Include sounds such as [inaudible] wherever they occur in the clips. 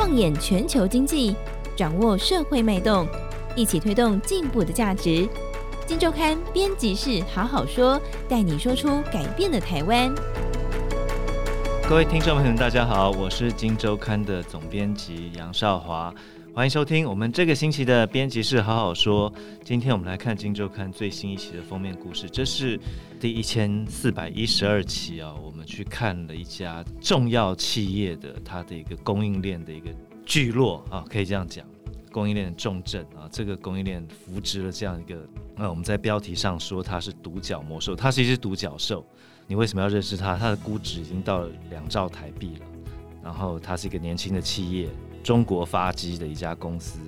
放眼全球经济，掌握社会脉动，一起推动进步的价值。金周刊编辑室好好说，带你说出改变的台湾。各位听众朋友们，大家好，我是金周刊的总编辑杨少华。欢迎收听我们这个星期的编辑室好好说。今天我们来看《金周刊》最新一期的封面故事，这是第一千四百一十二期啊。我们去看了一家重要企业的它的一个供应链的一个聚落啊，可以这样讲，供应链的重镇啊。这个供应链扶植了这样一个，那、我们在标题上说它是独角魔兽，它是一只独角兽。你为什么要认识它？它的估值已经到了两兆台币了，然后它是一个年轻的企业。中国发迹的一家公司，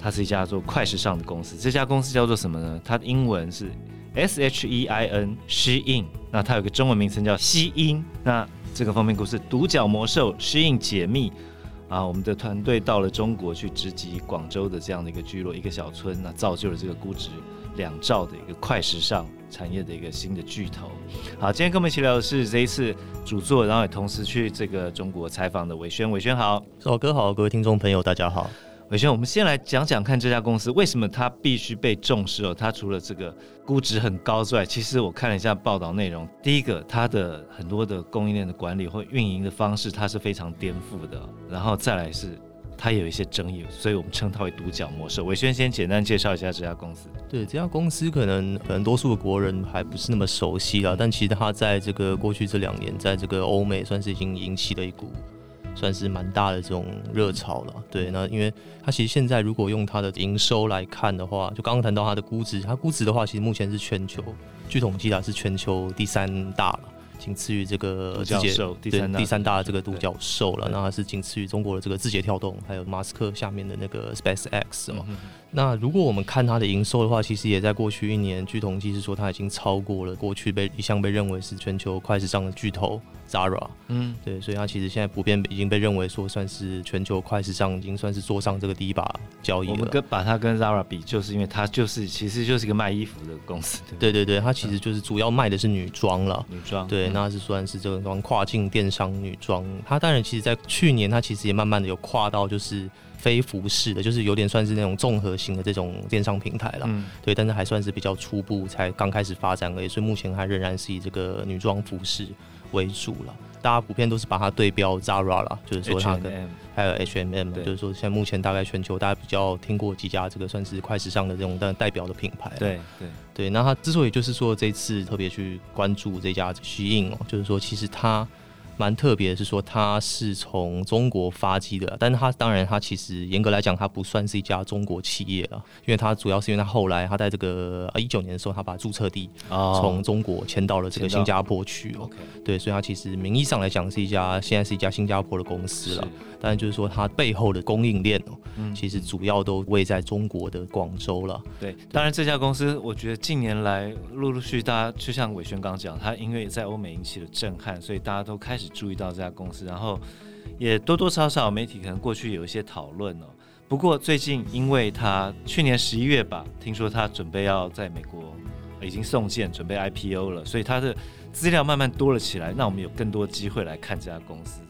它是一家做快时尚的公司。这家公司叫做什么呢？它的英文是 S H E I N，Shein。那它有个中文名称叫西音。那这个封面故事，独角魔兽 Shein 解密啊！我们的团队到了中国去直击广州的这样的一个聚落，一个小村，那造就了这个估值两兆的一个快时尚产业的一个新的巨头。好，今天跟我们一起聊的是这一次主作，然后也同时去这个中国采访的韦轩。韦轩好，老哥好，各位听众朋友大家好。伟轩，我们先来讲讲看这家公司为什么它必须被重视哦。它除了这个估值很高之外，其实我看了一下报道内容，第一个，它的很多的供应链的管理或运营的方式，它是非常颠覆的。然后再来是。它有一些争议，所以我们称它为独角魔兽。伟轩先简单介绍一下这家公司。对，这家公司可能很多数的国人还不是那么熟悉啊，但其实它在这个过去这两年，在这个欧美算是已经引起了一股算是蛮大的这种热潮了。对，那因为它其实现在如果用它的营收来看的话，就刚刚谈到它的估值，它估值的话，其实目前是全球，据统计啊是全球第三大了。仅次于这个字节，对，第三大的这个独角兽了，那它是仅次于中国的这个字节跳动，还有马斯克下面的那个 SpaceX 嘛。那如果我们看它的营收的话，其实也在过去一年，据统计是说它已经超过了过去被一向被认为是全球快时尚的巨头 Zara。嗯，对，所以它其实现在普遍已经被认为说算是全球快时尚已经算是坐上这个第一把交椅了。我们跟把它跟 Zara 比，就是因为它就是其实就是一个卖衣服的公司。对对对，它其实就是主要卖的是女装了。女装。对，那是算是这种跨境电商女装。它当然其实在去年，它其实也慢慢的有跨到就是。非服饰的，就是有点算是那种综合型的这种电商平台了，嗯，对，但是还算是比较初步，才刚开始发展而已，所以目前还仍然是以这个女装服饰为主了。大家普遍都是把它对标 Zara 了，就是说它跟 H&M，还有 H&M，就是说现在目前大概全球大家比较听过几家这个算是快时尚的这种代表的品牌。对对对，那它之所以就是说这次特别去关注这家 Shein 哦，就是说其实它。蛮特别的是说，它是从中国发迹的，但是它当然，它其实严格来讲，它不算是一家中国企业了，因为它主要是因为它后来，它在这个啊一九年的时候，它把注册地从中国迁到了这个新加坡去哦，对，所以它其实名义上来讲是一家现在是一家新加坡的公司了，但是就是说它背后的供应链哦，其实主要都位在中国的广州了。对，当然这家公司，我觉得近年来陆陆续续，大家就像伟轩刚讲，它因为在欧美引起了震撼，所以大家都开始。注意到这家公司，然后也多多少少媒体可能过去有一些讨论哦。不过最近，因为他去年十一月吧，听说他准备要在美国已经送件，准备 IPO 了，所以他的资料慢慢多了起来。那我们有更多机会来看这家公司。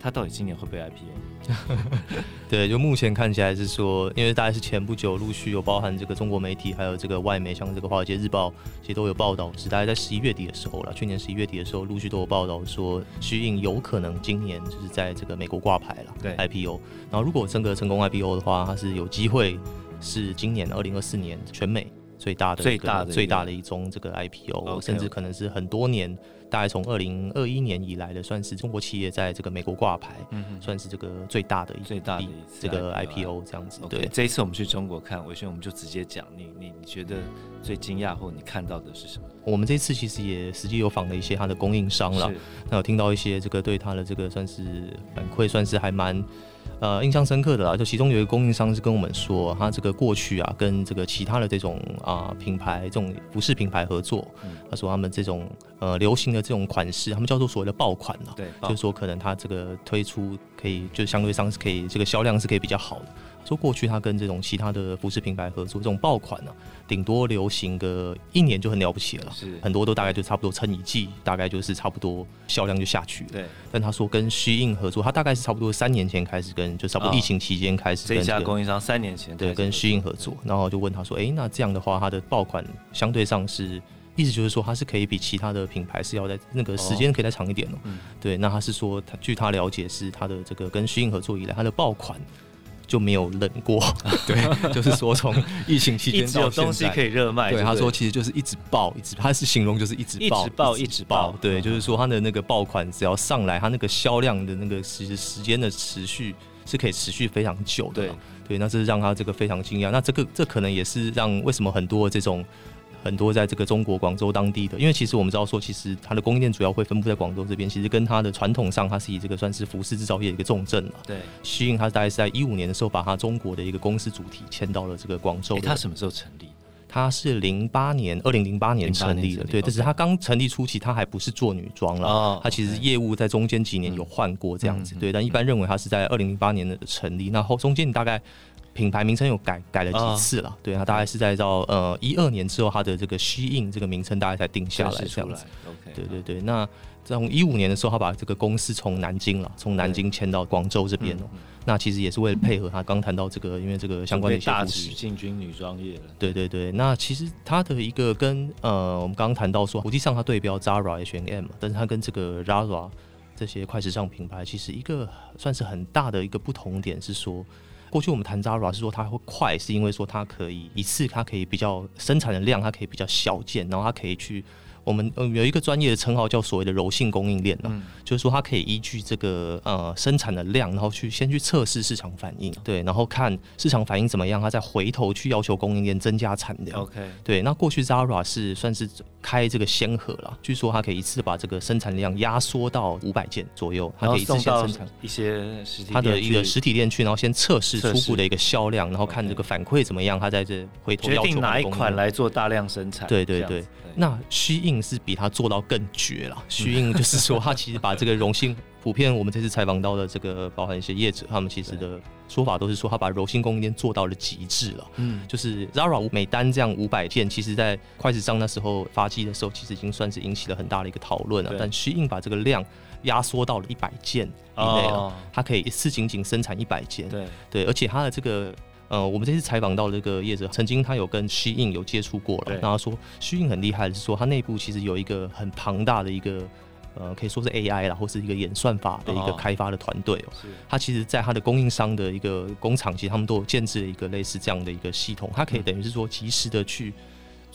他到底今年会不会 IPO？[laughs] 对，就目前看起来是说，因为大概是前不久陆续有包含这个中国媒体，还有这个外媒，像这个《华尔街日报》其实都有报道，是大概在十一月底的时候了。去年十一月底的时候，陆续都有报道说，Shein 有可能今年就是在这个美国挂牌了，对 IPO。然后如果真的成功 IPO 的话，它是有机会是今年二零二四年全美最大的、最大的、最大的一宗这个 IPO，甚至可能是很多年。大概从二零二一年以来的，算是中国企业在这个美国挂牌，嗯，算是这个最大的一最大的这个 IPO 这样子。对，这一次我们去中国看，玮轩，我们就直接讲，你你你觉得最惊讶或你看到的是什么？我们这次其实也实际有访了一些它的供应商了，那有听到一些这个对它的这个算是反馈，算是还蛮。呃，印象深刻的啦，就其中有一个供应商是跟我们说，他这个过去啊，跟这个其他的这种啊品牌，这种服饰品牌合作，他说他们这种呃流行的这种款式，他们叫做所谓的爆款了，对，就是说可能他这个推出可以，就相对上是可以这个销量是可以比较好的。说过去他跟这种其他的服饰品牌合作，这种爆款呢、啊，顶多流行个一年就很了不起了，是很多都大概就差不多撑一季，大概就是差不多销量就下去了。对，但他说跟 SHEIN 合作，他大概是差不多三年前开始跟，就差不多疫情期间开始跟、哦、这家供应商三年前对跟 SHEIN 合作，然后就问他说，哎、欸，那这样的话，他的爆款相对上是。意思就是说，它是可以比其他的品牌是要在那个时间可以再长一点哦。嗯、对，那他是说，他据他了解是他的这个跟 SHEIN 合作以来，他的爆款就没有冷过。[laughs] 对，就是说从疫情期间 [laughs] 到有东西可以热卖。对，他说其实就是一直爆，一直他是形容就是一直爆，一直爆，一直爆。对，就是说他的那个爆款只要上来，他那个销量的那个实时间的持续是可以持续非常久的。对，对，那这是让他这个非常惊讶。那这个这可能也是让为什么很多这种。很多在这个中国广州当地的，因为其实我们知道说，其实它的供应链主要会分布在广州这边。其实跟它的传统上，它是以这个算是服饰制造业的一个重镇了。对，SHEIN 它大概是在一五年的时候，把它中国的一个公司主体迁到了这个广州。它什么时候成立？它是零八年，二零零八年成立的。对，但是它刚成立初期，它还不是做女装了。哦。它其实业务在中间几年有换过这样子。对，但一般认为它是在二零零八年的成立。那后中间大概。品牌名称有改改了几次了，对，它大概是在到呃一二年之后，它的这个 SHEIN 这个名称大概才定下来这样子。OK，对对对。那从一五年的时候，他把这个公司从南京了，从南京迁到广州这边了。那其实也是为了配合他刚谈到这个，因为这个相关的一些故事，进军女装业了。对对对。那其实它的一个跟呃我们刚刚谈到说，国际上它对标 Zara、H&M，但是它跟这个 Zara 这些快时尚品牌，其实一个算是很大的一个不同点是说。过去我们谈 Zara 是说它会快，是因为说它可以一次它可以比较生产的量，它可以比较小件，然后它可以去。我们呃有一个专业的称号叫所谓的柔性供应链呢，嗯、就是说它可以依据这个呃生产的量，然后去先去测试市场反应，对，然后看市场反应怎么样，它再回头去要求供应链增加产量。OK，对，那过去 Zara 是算是开这个先河了，据说它可以一次把这个生产量压缩到五百件左右，它可以一次先生产。一些实体它的一个实体店去，然后先测试初步的一个销量，然后看这个反馈怎么样，它在这回头要求决定哪一款来做大量生产。对对对，那是比他做到更绝了。SHEIN 就是说，他其实把这个柔性，普遍我们这次采访到的这个，包含一些业者，他们其实的说法都是说，他把柔性供应链做到了极致了。嗯，就是 Zara 每单这样五百件，其实在快时尚那时候发迹的时候，其实已经算是引起了很大的一个讨论了。但 SHEIN 把这个量压缩到了一百件以内了，它可以一次仅仅生产一百件。对对，而且它的这个。呃，我们这次采访到这个业者，曾经他有跟 SHEIN 有接触过了，然后他说 SHEIN 很厉害的是说，他内部其实有一个很庞大的一个，呃，可以说是 AI 啦，或是一个演算法的一个开发的团队哦。他其实在他的供应商的一个工厂，其实他们都有建置了一个类似这样的一个系统，它可以等于是说及时的去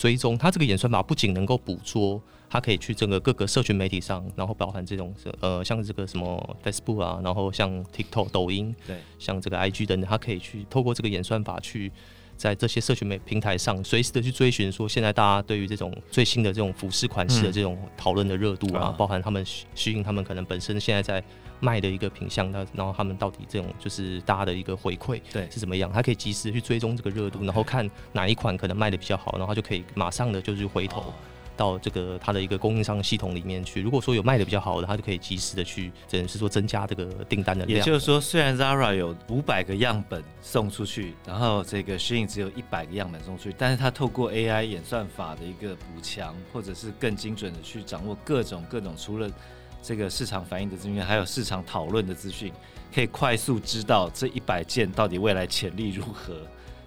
追踪。它这个演算法不仅能够捕捉。它可以去整个各个社群媒体上，然后包含这种呃，像这个什么 Facebook 啊，然后像 TikTok、抖音，对，像这个 IG 等等，它可以去透过这个演算法去在这些社群媒平台上随时的去追寻，说现在大家对于这种最新的这种服饰款式的这种讨论的热度啊，嗯、包含他们吸引他们可能本身现在在卖的一个品相，那然后他们到底这种就是大家的一个回馈对是怎么样？他可以及时的去追踪这个热度，然后看哪一款可能卖的比较好，然后他就可以马上的就是回头。到这个它的一个供应商系统里面去，如果说有卖的比较好的，它就可以及时的去，只能是说增加这个订单的量。也就是说，虽然 Zara 有五百个样本送出去，然后这个 SHEIN 只有一百个样本送出去，但是它透过 AI 演算法的一个补强，或者是更精准的去掌握各种各种，除了这个市场反应的资讯，还有市场讨论的资讯，可以快速知道这一百件到底未来潜力如何，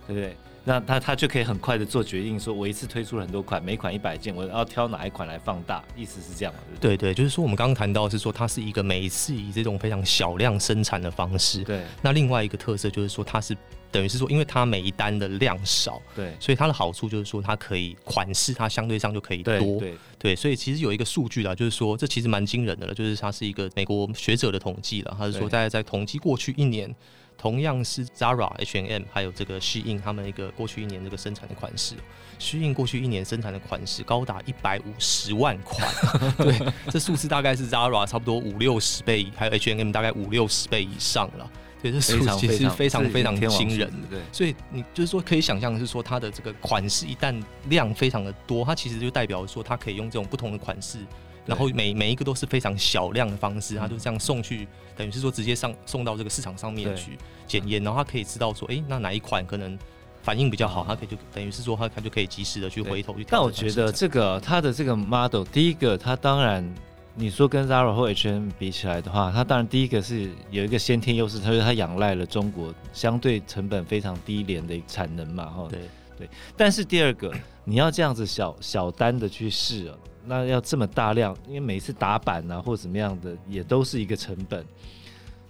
对不对？那他他就可以很快的做决定，说我一次推出了很多款，每款一百件，我要挑哪一款来放大，意思是这样的。对对，就是说我们刚刚谈到的是说它是一个每一次以这种非常小量生产的方式。对。那另外一个特色就是说它是等于是说，因为它每一单的量少，对，所以它的好处就是说它可以款式它相对上就可以多。对对，对。所以其实有一个数据啦，就是说这其实蛮惊人的了，就是它是一个美国学者的统计了，他是说大概在统计过去一年。同样是 Zara、H&M 还有这个 SHEIN 他们一个过去一年这个生产的款式，SHEIN 过去一年生产的款式高达一百五十万款，[laughs] 对，这数字大概是 Zara 差不多五六十倍，还有 H&M 大概五六十倍以上了，对，这数其实非常非常惊人，对，所以你就是说可以想象的是说它的这个款式一旦量非常的多，它其实就代表说它可以用这种不同的款式。然后每每一个都是非常小量的方式，他就这样送去，等于是说直接上送到这个市场上面去检验，然后他可以知道说，哎，那哪一款可能反应比较好，他可以就等于是说他他就可以及时的去回头去。但我觉得这个他的这个 model，第一个他当然你说跟 Zara 或 H&M 比起来的话，他当然第一个是有一个先天优势，他说他仰赖了中国相对成本非常低廉的产能嘛，哈。对对。但是第二个，你要这样子小小单的去试啊。那要这么大量，因为每次打板啊或怎么样的，也都是一个成本。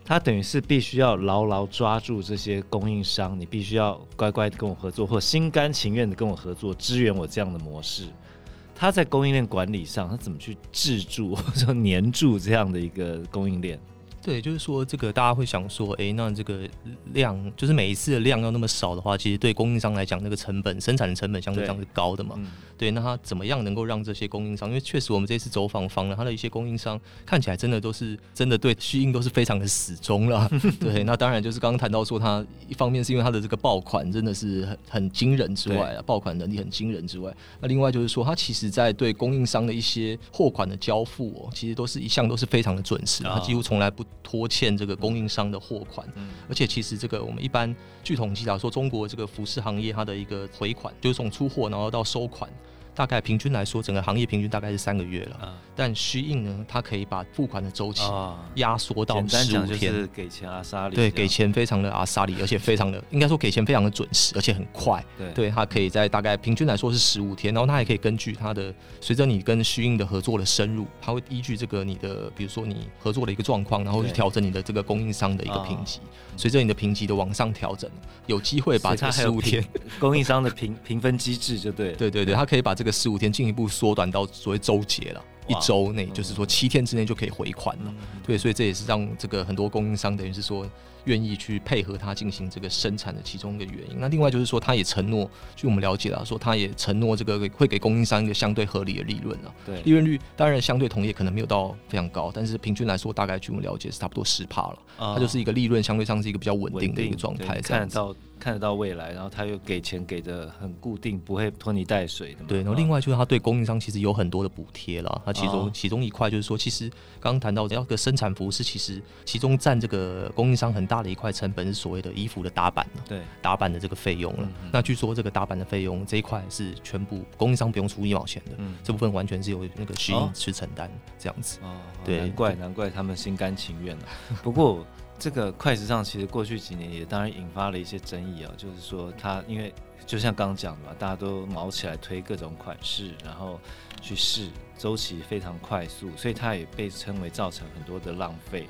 他等于是必须要牢牢抓住这些供应商，你必须要乖乖的跟我合作，或心甘情愿的跟我合作，支援我这样的模式。他在供应链管理上，他怎么去制住或者黏住这样的一个供应链？对，就是说这个大家会想说，哎，那这个量就是每一次的量要那么少的话，其实对供应商来讲，那个成本生产的成本相对上是高的嘛。对，那他怎么样能够让这些供应商？因为确实我们这次走访方了他的一些供应商，看起来真的都是真的对虚印都是非常的死忠了。[laughs] 对，那当然就是刚刚谈到说，他一方面是因为他的这个爆款真的是很很惊人之外啊，爆款能力很惊人之外，那另外就是说，他其实在对供应商的一些货款的交付哦，其实都是一向都是非常的准时，他几乎从来不拖欠这个供应商的货款，而且其实这个我们一般据统计来说，中国这个服饰行业它的一个回款，就是从出货然后到收款。大概平均来说，整个行业平均大概是三个月了。嗯、但 SHEIN 呢，它可以把付款的周期压缩到十五天。就是给钱阿萨里。对，给钱非常的阿萨里，而且非常的应该说给钱非常的准时，而且很快。对，对，它可以在大概平均来说是十五天，然后它也可以根据它的随着你跟 SHEIN 的合作的深入，它会依据这个你的比如说你合作的一个状况，然后去调整你的这个供应商的一个评级。随着你的评级的往上调整，有机会把这十五天 [laughs] 供应商的评评分机制就对了。对对对，它可以把这个。个十五天进一步缩短到所谓周结了，一周内就是说七天之内就可以回款了。嗯、对，所以这也是让这个很多供应商等于是说愿意去配合他进行这个生产的其中一个原因。那另外就是说，他也承诺，据我们了解了，说他也承诺这个会给供应商一个相对合理的利润了。对，利润率当然相对同业可能没有到非常高，但是平均来说，大概据我们了解是差不多十帕了。它、哦、就是一个利润相对上是一个比较稳定的一个状态，看得到。看得到未来，然后他又给钱给的很固定，不会拖泥带水的。对，然后另外就是他对供应商其实有很多的补贴了。他其中、哦、其中一块就是说，其实刚刚谈到要个生产服饰，其实其中占这个供应商很大的一块成本是所谓的衣服的打版。对，打版的这个费用了。嗯嗯，那据说这个打版的费用这一块是全部供应商不用出一毛钱的，嗯、这部分完全是由那个 SHEIN 去承担这样子。哦，对，难怪难怪他们心甘情愿了。不过。这个快时尚其实过去几年也当然引发了一些争议啊，就是说它因为就像刚刚讲的嘛，大家都毛起来推各种款式，然后去试，周期非常快速，所以它也被称为造成很多的浪费。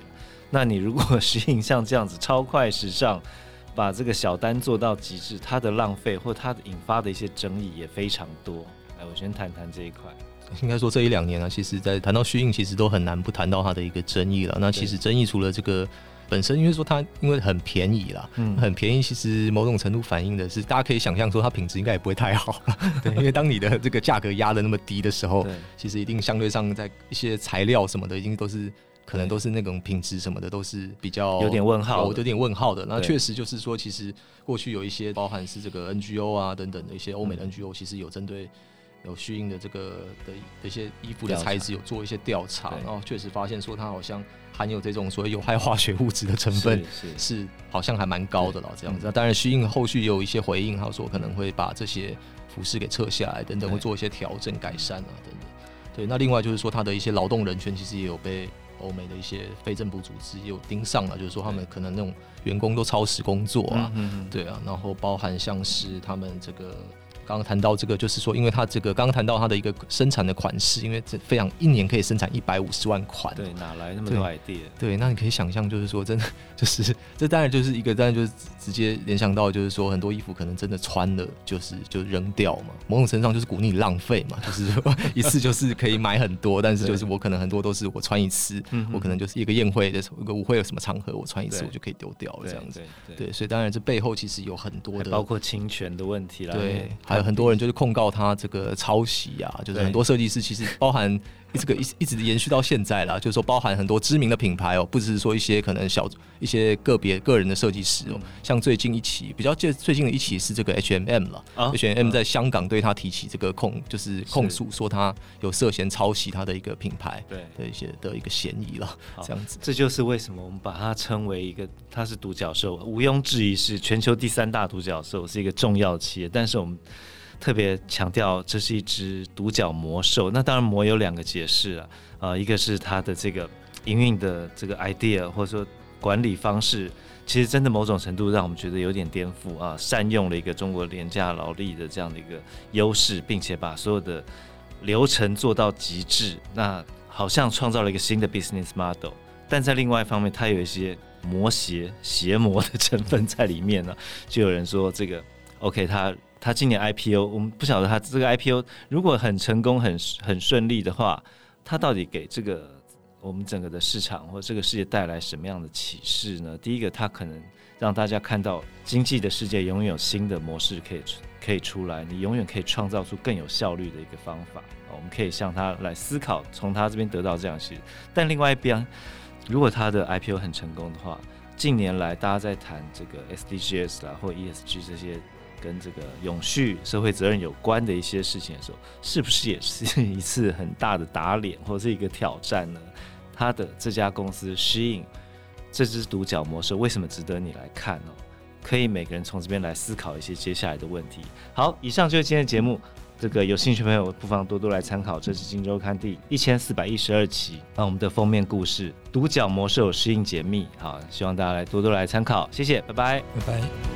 那你如果适应像这样子超快时尚，把这个小单做到极致，它的浪费或它的引发的一些争议也非常多。来，我先谈谈这一块。应该说这一两年啊，其实在谈到 SHEIN，其实都很难不谈到它的一个争议了。那其实争议除了这个。本身因为说它因为很便宜啦，嗯，很便宜，其实某种程度反映的是，大家可以想象说它品质应该也不会太好，[laughs] 对，因为当你的这个价格压的那么低的时候，其实一定相对上在一些材料什么的，已经都是可能都是那种品质什么的都是比较有点问号，有点问号的。那确实就是说，其实过去有一些包含是这个 NGO 啊等等的一些欧美的 NGO，其实有针对有 SHEIN 的这个的的一些衣服的材质有做一些调查，然后确实发现说它好像。含有这种所谓有害化学物质的成分是，好像还蛮高的了，这样子。那当然，SHEIN 后续也有一些回应，还有说可能会把这些服饰给撤下来，等等，会做一些调整改善啊，等等。对，那另外就是说，他的一些劳动人权其实也有被欧美的一些非政府组织也有盯上了，就是说他们可能那种员工都超时工作啊，对啊，然后包含像是他们这个。刚刚谈到这个，就是说，因为它这个刚刚谈到它的一个生产的款式，因为这非常一年可以生产一百五十万款，对，哪来那么多 idea？对，那你可以想象，就是说，真的 [laughs] 就是这当然就是一个，当然就是直接联想到，就是说很多衣服可能真的穿了就是就扔掉嘛，某种程度上就是鼓励你浪费嘛，[laughs] 就是一次就是可以买很多，但是就是我可能很多都是我穿一次，我可能就是一个宴会的时候，一个舞会有什么场合，我穿一次我就可以丢掉了这样子，对，所以当然这背后其实有很多的，包括侵权的问题啦，对。还有很多人就是控告他这个抄袭啊，就是很多设计师其实包含这个一一直延续到现在啦，就是说包含很多知名的品牌哦，不只是说一些可能小一些个别个人的设计师哦，像最近一期比较最最近的一期是这个 H M M 了，H M M 在香港对他提起这个控就是控诉，说他有涉嫌抄袭他的一个品牌对的一些的一个嫌疑了，这样子，这就是为什么我们把它称为一个它是独角兽，毋庸置疑是全球第三大独角兽，是一个重要企业，但是我们。特别强调这是一只独角魔兽，那当然魔有两个解释啊，呃，一个是它的这个营运的这个 idea 或者说管理方式，其实真的某种程度让我们觉得有点颠覆啊，善用了一个中国廉价劳力的这样的一个优势，并且把所有的流程做到极致，那好像创造了一个新的 business model，但在另外一方面，它有一些魔邪邪魔的成分在里面呢，就有人说这个 OK 它。他今年 IPO，我们不晓得他这个 IPO 如果很成功、很很顺利的话，他到底给这个我们整个的市场或这个世界带来什么样的启示呢？第一个，他可能让大家看到经济的世界永远有新的模式可以可以出来，你永远可以创造出更有效率的一个方法。我们可以向他来思考，从他这边得到这样些。但另外一边，如果他的 IPO 很成功的话，近年来大家在谈这个 SDGs 啦或 ESG 这些。跟这个永续社会责任有关的一些事情的时候，是不是也是一次很大的打脸或者是一个挑战呢？他的这家公司适应这只独角魔兽为什么值得你来看呢？可以每个人从这边来思考一些接下来的问题。好，以上就是今天的节目。这个有兴趣的朋友不妨多多来参考，这是《金周刊》第一千四百一十二期，那我们的封面故事《独角魔兽 SHEIN 解密》。好，希望大家来多多来参考，谢谢，拜拜，拜拜。